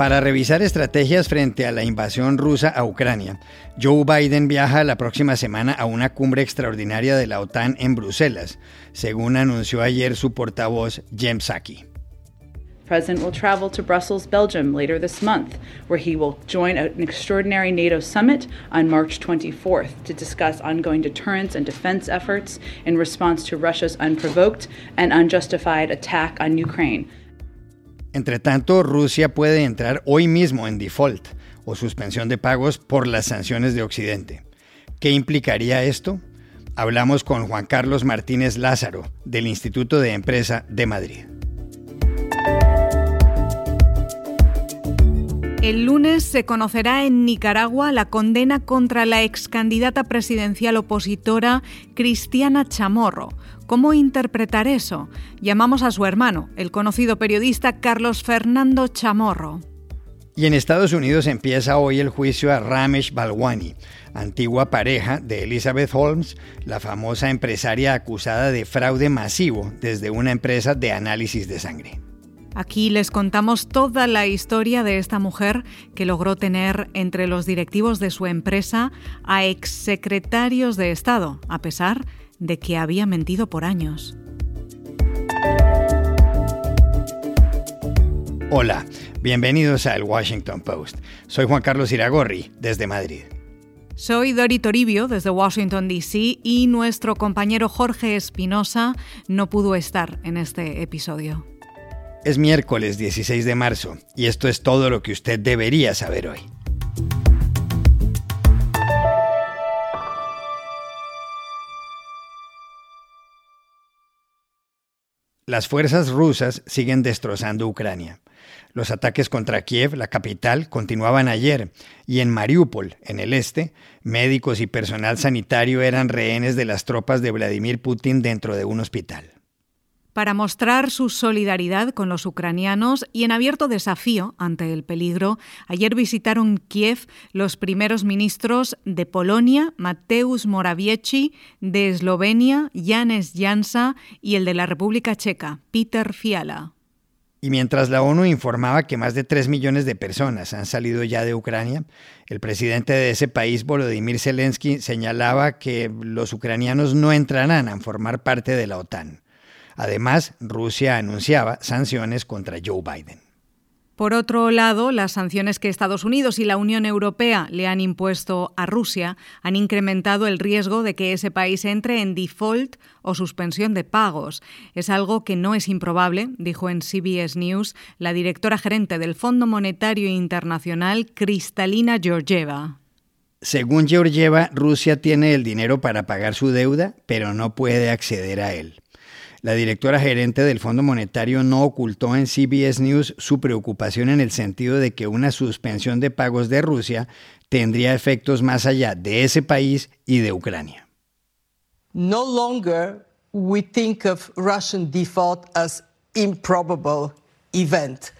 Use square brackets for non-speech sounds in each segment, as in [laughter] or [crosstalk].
Para revisar estrategias frente a la invasión rusa a Ucrania, Joe Biden viaja la próxima semana a una cumbre extraordinaria de la OTAN en Bruselas, según anunció ayer su portavoz Jem Psaki. President will travel to Brussels, Belgium later this month, where he will join an extraordinary NATO summit on March 24th to discuss ongoing deterrence and defense efforts in response to Russia's unprovoked and unjustified attack on Ukraine. Entre tanto, Rusia puede entrar hoy mismo en default o suspensión de pagos por las sanciones de Occidente. ¿Qué implicaría esto? Hablamos con Juan Carlos Martínez Lázaro, del Instituto de Empresa de Madrid. El lunes se conocerá en Nicaragua la condena contra la ex candidata presidencial opositora Cristiana Chamorro. ¿Cómo interpretar eso? Llamamos a su hermano, el conocido periodista Carlos Fernando Chamorro. Y en Estados Unidos empieza hoy el juicio a Ramesh Balwani, antigua pareja de Elizabeth Holmes, la famosa empresaria acusada de fraude masivo desde una empresa de análisis de sangre. Aquí les contamos toda la historia de esta mujer que logró tener entre los directivos de su empresa a exsecretarios de Estado, a pesar de que había mentido por años. Hola, bienvenidos a El Washington Post. Soy Juan Carlos Iragorri, desde Madrid. Soy Dori Toribio desde Washington, D.C. y nuestro compañero Jorge Espinosa no pudo estar en este episodio. Es miércoles 16 de marzo y esto es todo lo que usted debería saber hoy. Las fuerzas rusas siguen destrozando Ucrania. Los ataques contra Kiev, la capital, continuaban ayer, y en Mariupol, en el este, médicos y personal sanitario eran rehenes de las tropas de Vladimir Putin dentro de un hospital para mostrar su solidaridad con los ucranianos y en abierto desafío ante el peligro, ayer visitaron Kiev los primeros ministros de Polonia, Mateusz Morawiecki, de Eslovenia, Janes Jansa y el de la República Checa, Peter Fiala. Y mientras la ONU informaba que más de 3 millones de personas han salido ya de Ucrania, el presidente de ese país, Volodymyr Zelensky, señalaba que los ucranianos no entrarán a formar parte de la OTAN. Además, Rusia anunciaba sanciones contra Joe Biden. Por otro lado, las sanciones que Estados Unidos y la Unión Europea le han impuesto a Rusia han incrementado el riesgo de que ese país entre en default o suspensión de pagos. Es algo que no es improbable, dijo en CBS News la directora gerente del Fondo Monetario Internacional, Kristalina Georgieva. Según Georgieva, Rusia tiene el dinero para pagar su deuda, pero no puede acceder a él. La directora gerente del Fondo Monetario no ocultó en CBS News su preocupación en el sentido de que una suspensión de pagos de Rusia tendría efectos más allá de ese país y de Ucrania. No longer we think of Russian default as improbable event.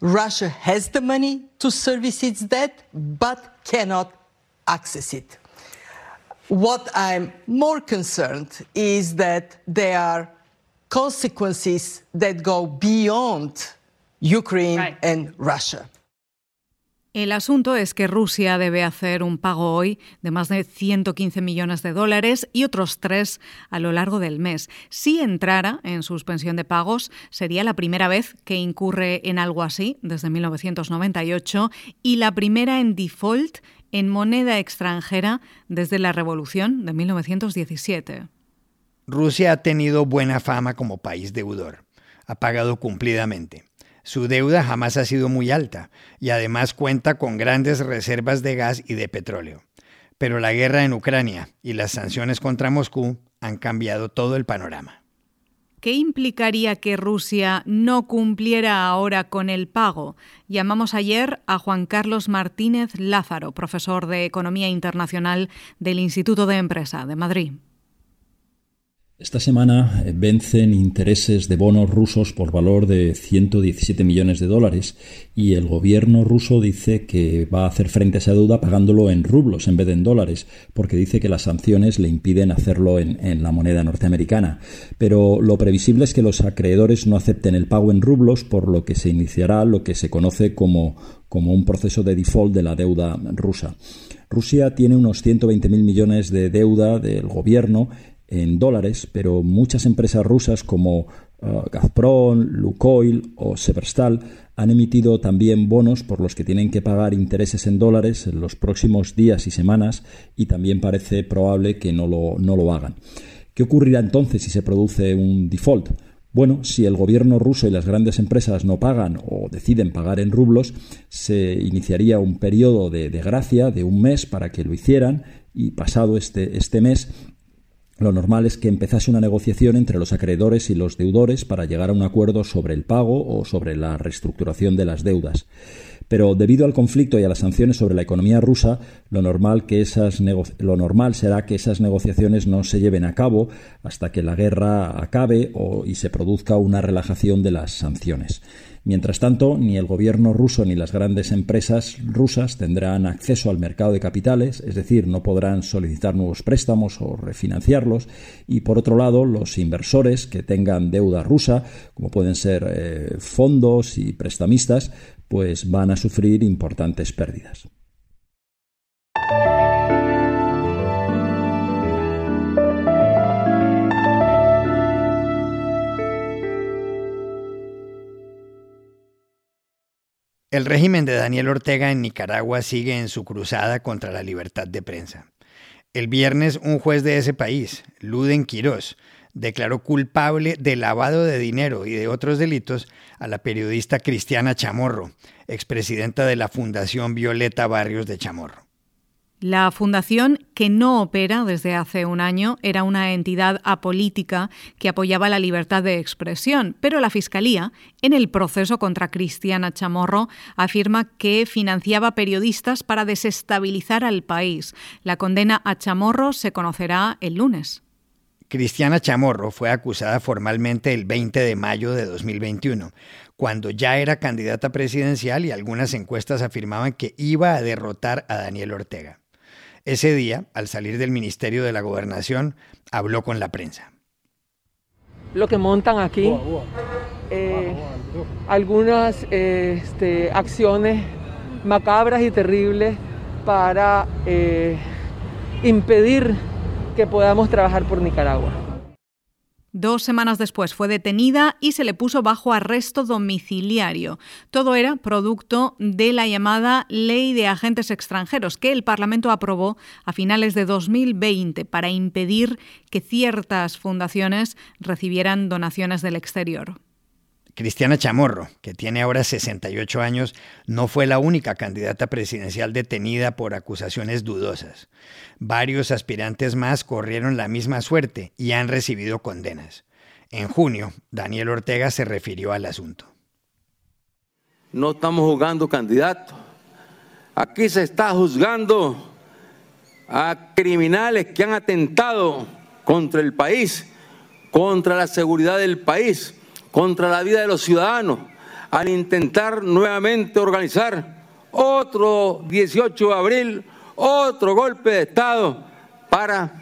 Russia has the money to service its debt but cannot access it. What I'm more concerned is that they are consequences that go beyond Ukraine right. and Russia. El asunto es que Rusia debe hacer un pago hoy de más de 115 millones de dólares y otros tres a lo largo del mes. Si entrara en suspensión de pagos, sería la primera vez que incurre en algo así desde 1998 y la primera en default en moneda extranjera desde la Revolución de 1917. Rusia ha tenido buena fama como país deudor. Ha pagado cumplidamente. Su deuda jamás ha sido muy alta y además cuenta con grandes reservas de gas y de petróleo. Pero la guerra en Ucrania y las sanciones contra Moscú han cambiado todo el panorama. ¿Qué implicaría que Rusia no cumpliera ahora con el pago? Llamamos ayer a Juan Carlos Martínez Lázaro, profesor de Economía Internacional del Instituto de Empresa de Madrid. Esta semana eh, vencen intereses de bonos rusos por valor de 117 millones de dólares y el gobierno ruso dice que va a hacer frente a esa deuda pagándolo en rublos en vez de en dólares, porque dice que las sanciones le impiden hacerlo en, la moneda norteamericana. Pero lo previsible es que los acreedores no acepten el pago en rublos, por lo que se iniciará lo que se conoce como, como un proceso de default de la deuda rusa. Rusia tiene unos 120.000 millones de deuda del gobierno en dólares, pero muchas empresas rusas como uh, Gazprom, Lukoil o Severstal han emitido también bonos por los que tienen que pagar intereses en dólares en los próximos días y semanas y también parece probable que no lo, no lo hagan. ¿Qué ocurrirá entonces si se produce un default? Bueno, si el gobierno ruso y las grandes empresas no pagan o deciden pagar en rublos, se iniciaría un periodo de, de gracia de un mes para que lo hicieran y pasado este, este mes lo normal es que empezase una negociación entre los acreedores y los deudores para llegar a un acuerdo sobre el pago o sobre la reestructuración de las deudas. Pero debido al conflicto y a las sanciones sobre la economía rusa, lo normal, que esas lo normal será que esas negociaciones no se lleven a cabo hasta que la guerra acabe o y se produzca una relajación de las sanciones. Mientras tanto, ni el gobierno ruso ni las grandes empresas rusas tendrán acceso al mercado de capitales, es decir, no podrán solicitar nuevos préstamos o refinanciarlos, y por otro lado, los inversores que tengan deuda rusa, como pueden ser eh, fondos y prestamistas, pues van a sufrir importantes pérdidas. El régimen de Daniel Ortega en Nicaragua sigue en su cruzada contra la libertad de prensa. El viernes, un juez de ese país, Luden Quirós, declaró culpable de lavado de dinero y de otros delitos a la periodista Cristiana Chamorro, expresidenta de la Fundación Violeta Barrios de Chamorro. La fundación, que no opera desde hace un año, era una entidad apolítica que apoyaba la libertad de expresión, pero la Fiscalía, en el proceso contra Cristiana Chamorro, afirma que financiaba periodistas para desestabilizar al país. La condena a Chamorro se conocerá el lunes. Cristiana Chamorro fue acusada formalmente el 20 de mayo de 2021, cuando ya era candidata presidencial y algunas encuestas afirmaban que iba a derrotar a Daniel Ortega. Ese día, al salir del Ministerio de la Gobernación, habló con la prensa. Lo que montan aquí, eh, algunas eh, este, acciones macabras y terribles para eh, impedir que podamos trabajar por Nicaragua. Dos semanas después fue detenida y se le puso bajo arresto domiciliario. Todo era producto de la llamada Ley de Agentes Extranjeros que el Parlamento aprobó a finales de 2020 para impedir que ciertas fundaciones recibieran donaciones del exterior. Cristiana Chamorro, que tiene ahora 68 años, no fue la única candidata presidencial detenida por acusaciones dudosas. Varios aspirantes más corrieron la misma suerte y han recibido condenas. En junio, Daniel Ortega se refirió al asunto. No estamos juzgando candidatos. Aquí se está juzgando a criminales que han atentado contra el país, contra la seguridad del país contra la vida de los ciudadanos al intentar nuevamente organizar otro 18 de abril, otro golpe de Estado para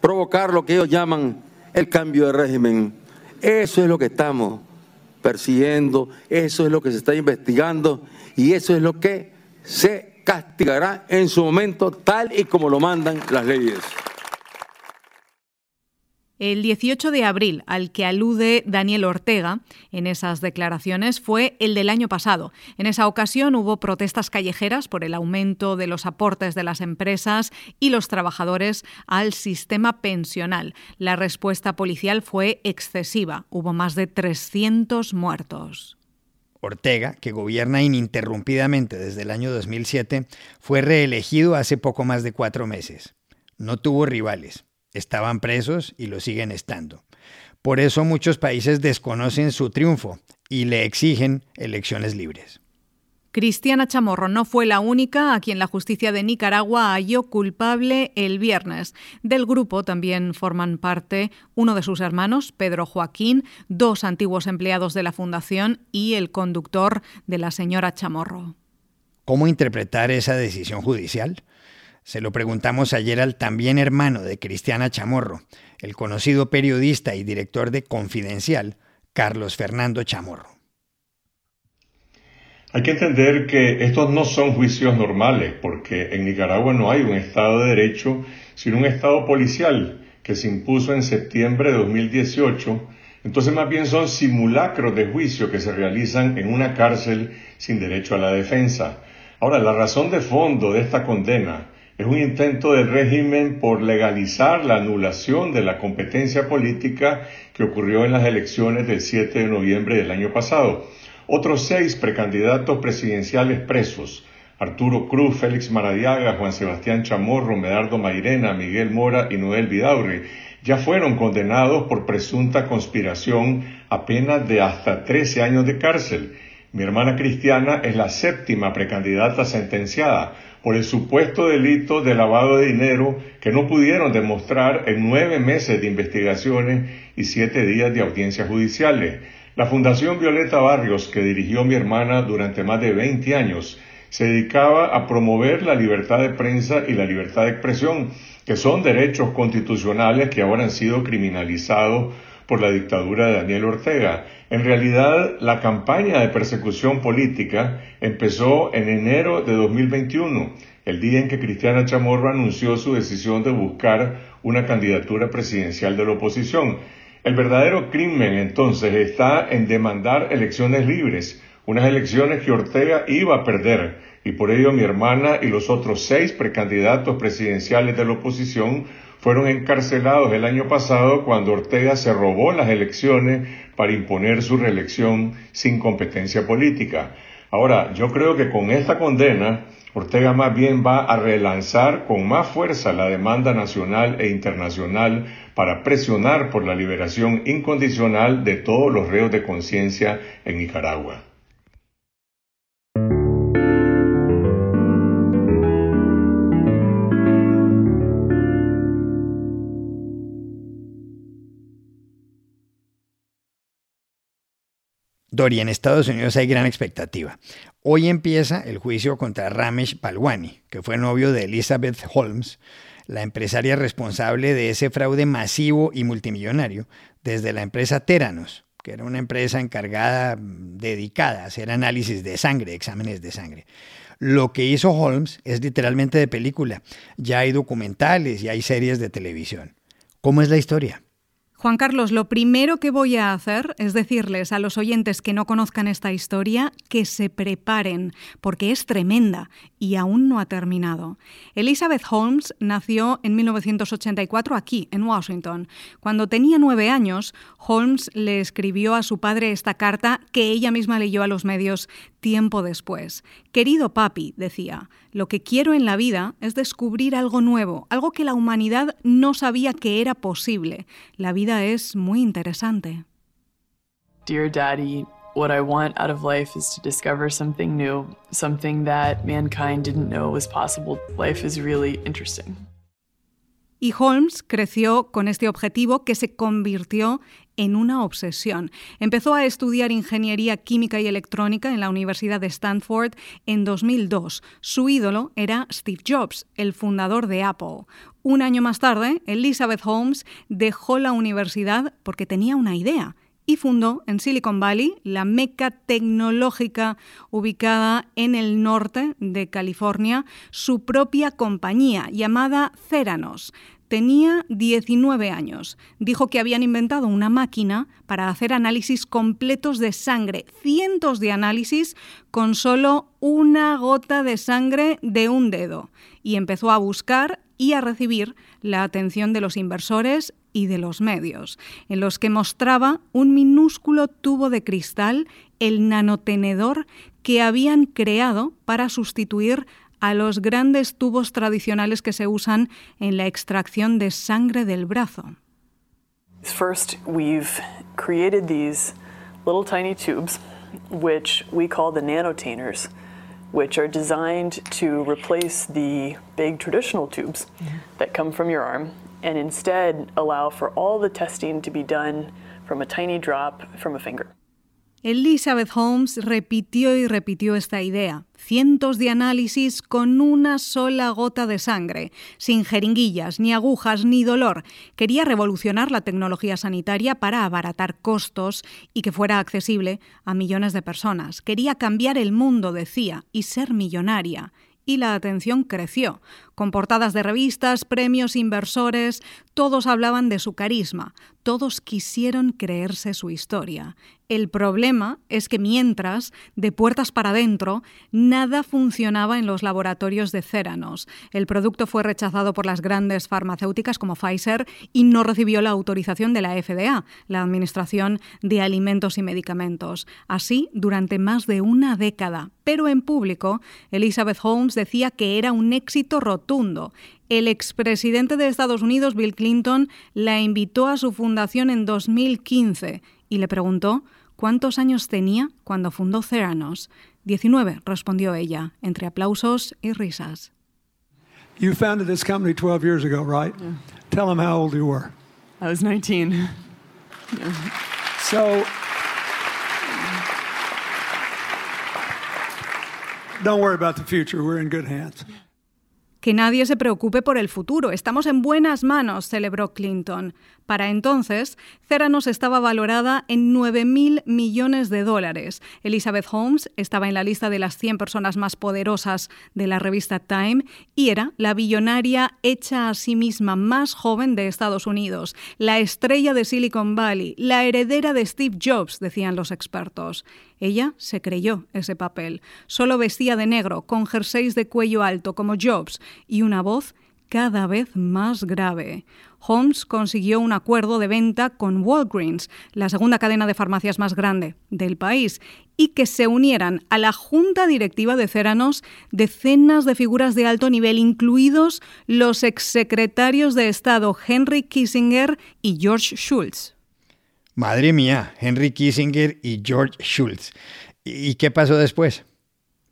provocar lo que ellos llaman el cambio de régimen. Eso es lo que estamos persiguiendo, eso es lo que se está investigando y eso es lo que se castigará en su momento tal y como lo mandan las leyes. El 18 de abril al que alude Daniel Ortega en esas declaraciones fue el del año pasado. En esa ocasión hubo protestas callejeras por el aumento de los aportes de las empresas y los trabajadores al sistema pensional. La respuesta policial fue excesiva. Hubo más de 300 muertos. Ortega, que gobierna ininterrumpidamente desde el año 2007, fue reelegido hace poco más de cuatro meses. No tuvo rivales Estaban presos y lo siguen estando. Por eso muchos países desconocen su triunfo y le exigen elecciones libres. Cristiana Chamorro no fue la única a quien la justicia de Nicaragua halló culpable el viernes. Del grupo también forman parte uno de sus hermanos, Pedro Joaquín, dos antiguos empleados de la fundación y el conductor de la señora Chamorro. ¿Cómo interpretar esa decisión judicial? Se lo preguntamos ayer al también hermano de Cristiana Chamorro, el conocido periodista y director de Confidencial, Carlos Fernando Chamorro. Hay que entender que estos no son juicios normales, porque en Nicaragua no hay un Estado de Derecho, sino un Estado policial que se impuso en septiembre de 2018. Entonces más bien son simulacros de juicio que se realizan en una cárcel sin derecho a la defensa. Ahora, la razón de fondo de esta condena es un intento del régimen por legalizar la anulación de la competencia política que ocurrió en las elecciones del 7 de noviembre del año pasado. Otros seis precandidatos presidenciales presos, Arturo Cruz, Félix Maradiaga, Juan Sebastián Chamorro, Medardo Mairena, Miguel Mora y Noel Vidaurre, ya fueron condenados por presunta conspiración a penas de hasta 13 años de cárcel. Mi hermana Cristiana es la séptima precandidata sentenciada por el supuesto delito de lavado de dinero que no pudieron demostrar en nueve meses de investigaciones y siete días de audiencias judiciales. La Fundación Violeta Barrios, que dirigió mi hermana durante más de 20 años, se dedicaba a promover la libertad de prensa y la libertad de expresión, que son derechos constitucionales que ahora han sido criminalizados por la dictadura de Daniel Ortega. En realidad, la campaña de persecución política empezó en enero de 2021, el día en que Cristiana Chamorro anunció su decisión de buscar una candidatura presidencial de la oposición. El verdadero crimen entonces está en demandar elecciones libres, unas elecciones que Ortega iba a perder, y por ello mi hermana y los otros seis precandidatos presidenciales de la oposición fueron encarcelados el año pasado cuando Ortega se robó las elecciones para imponer su reelección sin competencia política. Ahora, yo creo que con esta condena, Ortega más bien va a relanzar con más fuerza la demanda nacional e internacional para presionar por la liberación incondicional de todos los reos de conciencia en Nicaragua. Dori, en Estados Unidos hay gran expectativa. Hoy empieza el juicio contra Ramesh Palwani, que fue novio de Elizabeth Holmes, la empresaria responsable de ese fraude masivo y multimillonario desde la empresa Teranos, que era una empresa encargada, mm, dedicada a hacer análisis de sangre, exámenes de sangre. Lo que hizo Holmes es literalmente de película. Ya hay documentales y hay series de televisión. ¿Cómo es la historia? Juan Carlos, lo primero que voy a hacer es decirles a los oyentes que no conozcan esta historia que se preparen, porque es tremenda y aún no ha terminado. Elizabeth Holmes nació en 1984 aquí, en Washington. Cuando tenía nueve años, Holmes le escribió a su padre esta carta que ella misma leyó a los medios tiempo después. Querido papi, decía, lo que quiero en la vida es descubrir algo nuevo, algo que la humanidad no sabía que era posible. La vida es muy interesante. Dear Daddy, what I want out of life is to discover something new, something that mankind didn't know was possible. Life is really interesting. Y Holmes creció con este objetivo que se convirtió en una obsesión. Empezó a estudiar ingeniería química y electrónica en la Universidad de Stanford en 2002. Su ídolo era Steve Jobs, el fundador de Apple. Un año más tarde, Elizabeth Holmes dejó la universidad porque tenía una idea y fundó en Silicon Valley, la meca tecnológica ubicada en el norte de California, su propia compañía llamada Ceranos. Tenía 19 años. Dijo que habían inventado una máquina para hacer análisis completos de sangre, cientos de análisis con solo una gota de sangre de un dedo. Y empezó a buscar y a recibir la atención de los inversores y de los medios, en los que mostraba un minúsculo tubo de cristal, el nanotenedor que habían creado para sustituir a los grandes tubos tradicionales que se usan en la extracción de sangre del brazo. First, we've created these little tiny tubes, which we call the nanotainers, which are designed to replace the big traditional tubes that come from your arm and instead allow for all the testing to be done from a tiny drop from a finger. Elizabeth Holmes repitió y repitió esta idea. Cientos de análisis con una sola gota de sangre, sin jeringuillas, ni agujas, ni dolor. Quería revolucionar la tecnología sanitaria para abaratar costos y que fuera accesible a millones de personas. Quería cambiar el mundo, decía, y ser millonaria y la atención creció. Con portadas de revistas, premios, inversores, todos hablaban de su carisma, todos quisieron creerse su historia. El problema es que mientras, de puertas para adentro, nada funcionaba en los laboratorios de Céranos. El producto fue rechazado por las grandes farmacéuticas como Pfizer y no recibió la autorización de la FDA, la Administración de Alimentos y Medicamentos. Así, durante más de una década. Pero en público, Elizabeth Holmes decía que era un éxito rotundo el expresidente de Estados Unidos, Bill Clinton, la invitó a su fundación en 2015 y le preguntó cuántos años tenía cuando fundó Theranos. 19, respondió ella, entre aplausos y risas. You founded this company 12 years ago, right? Yeah. Tell them how old you were. I was 19. Yeah. [laughs] So, don't worry about the future. We're in good hands. Que nadie se preocupe por el futuro. Estamos en buenas manos, celebró Clinton. Para entonces, Ceranos estaba valorada en 9.000 millones de dólares. Elizabeth Holmes estaba en la lista de las 100 personas más poderosas de la revista Time y era la billonaria hecha a sí misma más joven de Estados Unidos, la estrella de Silicon Valley, la heredera de Steve Jobs, decían los expertos. Ella se creyó ese papel. Solo vestía de negro, con jerseys de cuello alto como Jobs y una voz cada vez más grave. Holmes consiguió un acuerdo de venta con Walgreens, la segunda cadena de farmacias más grande del país, y que se unieran a la junta directiva de Ceranos decenas de figuras de alto nivel, incluidos los exsecretarios de Estado Henry Kissinger y George Shultz. Madre mía, Henry Kissinger y George Shultz. ¿Y qué pasó después?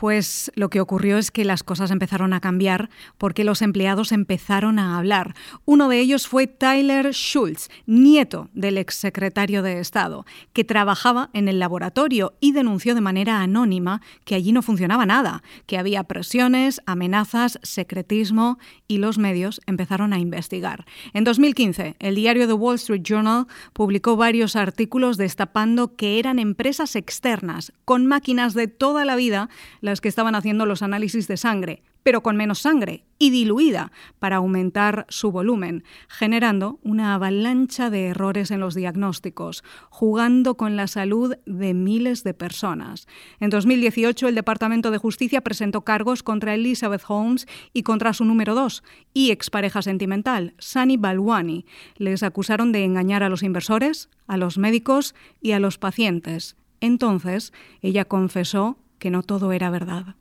Pues lo que ocurrió es que las cosas empezaron a cambiar porque los empleados empezaron a hablar. Uno de ellos fue Tyler Schultz, nieto del exsecretario de Estado, que trabajaba en el laboratorio y denunció de manera anónima que allí no funcionaba nada, que había presiones, amenazas, secretismo y los medios empezaron a investigar. En 2015, el diario The Wall Street Journal publicó varios artículos destapando que eran empresas externas con máquinas de toda la vida que estaban haciendo los análisis de sangre, pero con menos sangre y diluida para aumentar su volumen, generando una avalancha de errores en los diagnósticos, jugando con la salud de miles de personas. En 2018, el Departamento de Justicia presentó cargos contra Elizabeth Holmes y contra su número dos y expareja sentimental, Sunny Balwani. Les acusaron de engañar a los inversores, a los médicos y a los pacientes. Entonces, ella confesó que no todo era verdad.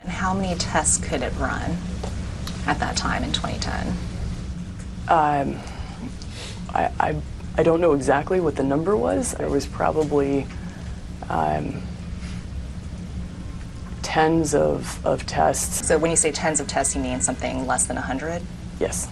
And how many tests could it run at that time in 2010? Um, I, I, I don't know exactly what the number was. It was probably um, tens of, of tests. So when you say tens of tests, you mean something less than 100? Yes.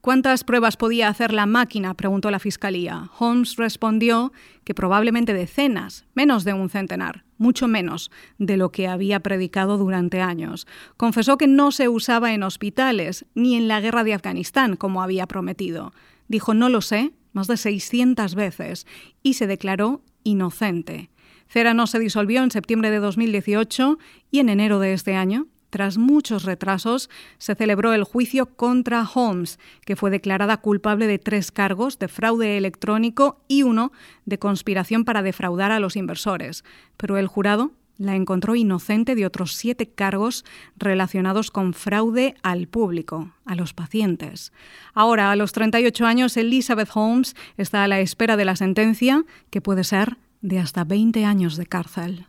¿Cuántas pruebas podía hacer la máquina? preguntó la fiscalía. Holmes respondió que probablemente decenas, menos de un centenar, mucho menos de lo que había predicado durante años. Confesó que no se usaba en hospitales ni en la guerra de Afganistán, como había prometido. Dijo no lo sé más de 600 veces y se declaró inocente. Cera se disolvió en septiembre de 2018 y en enero de este año tras muchos retrasos, se celebró el juicio contra Holmes, que fue declarada culpable de tres cargos de fraude electrónico y uno de conspiración para defraudar a los inversores. Pero el jurado la encontró inocente de otros siete cargos relacionados con fraude al público, a los pacientes. Ahora, a los 38 años, Elizabeth Holmes está a la espera de la sentencia, que puede ser de hasta 20 años de cárcel.